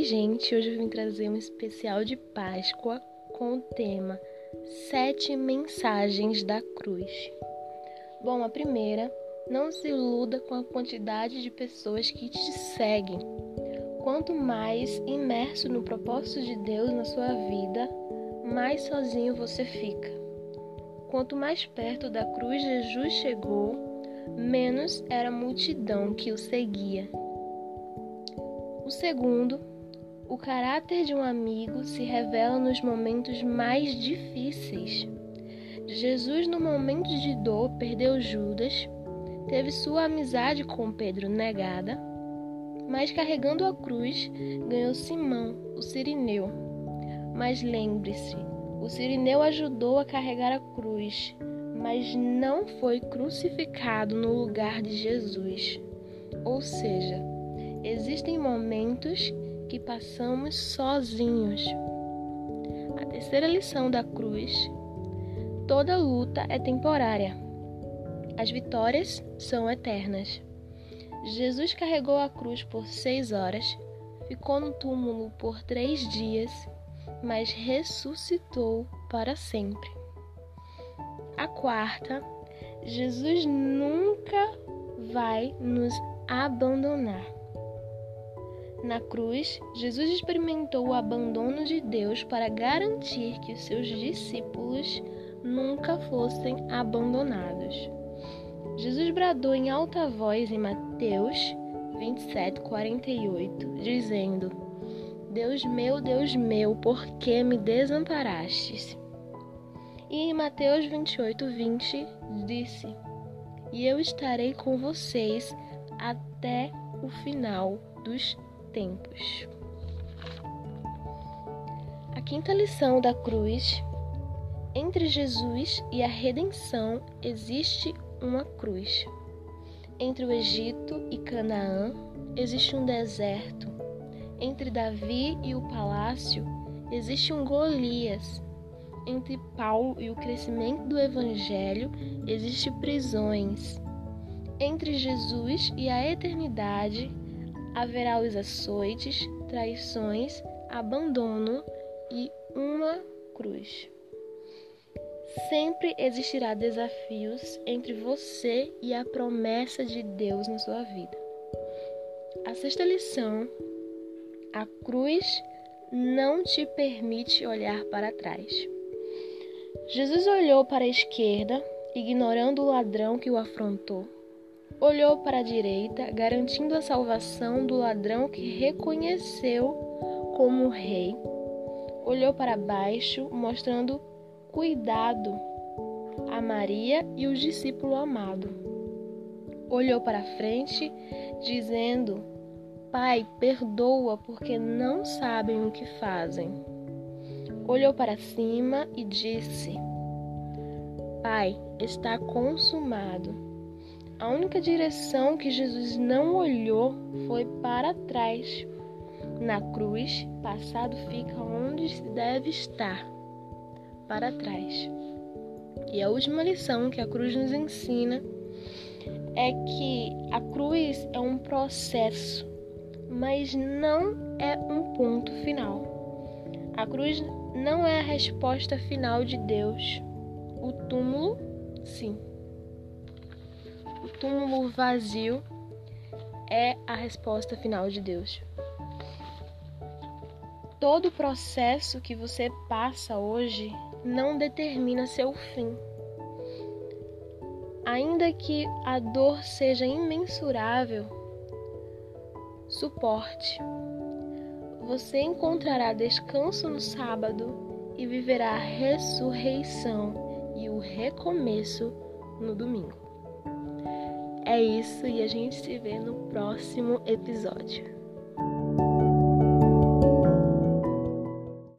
Oi, gente! Hoje eu vim trazer um especial de Páscoa com o tema Sete Mensagens da Cruz. Bom, a primeira, não se iluda com a quantidade de pessoas que te seguem. Quanto mais imerso no propósito de Deus na sua vida, mais sozinho você fica. Quanto mais perto da cruz Jesus chegou, menos era a multidão que o seguia. O segundo, o caráter de um amigo se revela nos momentos mais difíceis. Jesus, no momento de dor, perdeu Judas, teve sua amizade com Pedro negada, mas carregando a cruz, ganhou Simão, o sirineu. Mas lembre-se, o sirineu ajudou a carregar a cruz, mas não foi crucificado no lugar de Jesus. Ou seja, existem momentos que passamos sozinhos. A terceira lição da cruz: toda luta é temporária. As vitórias são eternas. Jesus carregou a cruz por seis horas, ficou no túmulo por três dias, mas ressuscitou para sempre. A quarta, Jesus nunca vai nos abandonar. Na cruz, Jesus experimentou o abandono de Deus para garantir que os seus discípulos nunca fossem abandonados. Jesus bradou em alta voz em Mateus 27, 48, dizendo: Deus meu, Deus meu, por que me desamparastes? E em Mateus 28, 20, disse: E eu estarei com vocês até o final dos tempos. A quinta lição da cruz: entre Jesus e a redenção existe uma cruz. Entre o Egito e Canaã existe um deserto. Entre Davi e o palácio existe um Golias. Entre Paulo e o crescimento do evangelho existe prisões. Entre Jesus e a eternidade haverá os açoites, traições, abandono e uma cruz. Sempre existirá desafios entre você e a promessa de Deus na sua vida. A sexta lição: a cruz não te permite olhar para trás. Jesus olhou para a esquerda, ignorando o ladrão que o afrontou olhou para a direita, garantindo a salvação do ladrão que reconheceu como rei. Olhou para baixo, mostrando cuidado a Maria e o discípulo amado. Olhou para frente, dizendo: Pai, perdoa porque não sabem o que fazem. Olhou para cima e disse: Pai, está consumado. A única direção que Jesus não olhou foi para trás. Na cruz, passado fica onde se deve estar, para trás. E a última lição que a cruz nos ensina é que a cruz é um processo, mas não é um ponto final. A cruz não é a resposta final de Deus. O túmulo, sim o túmulo vazio é a resposta final de Deus. Todo o processo que você passa hoje não determina seu fim. Ainda que a dor seja imensurável, suporte. Você encontrará descanso no sábado e viverá a ressurreição e o recomeço no domingo. É isso e a gente se vê no próximo episódio.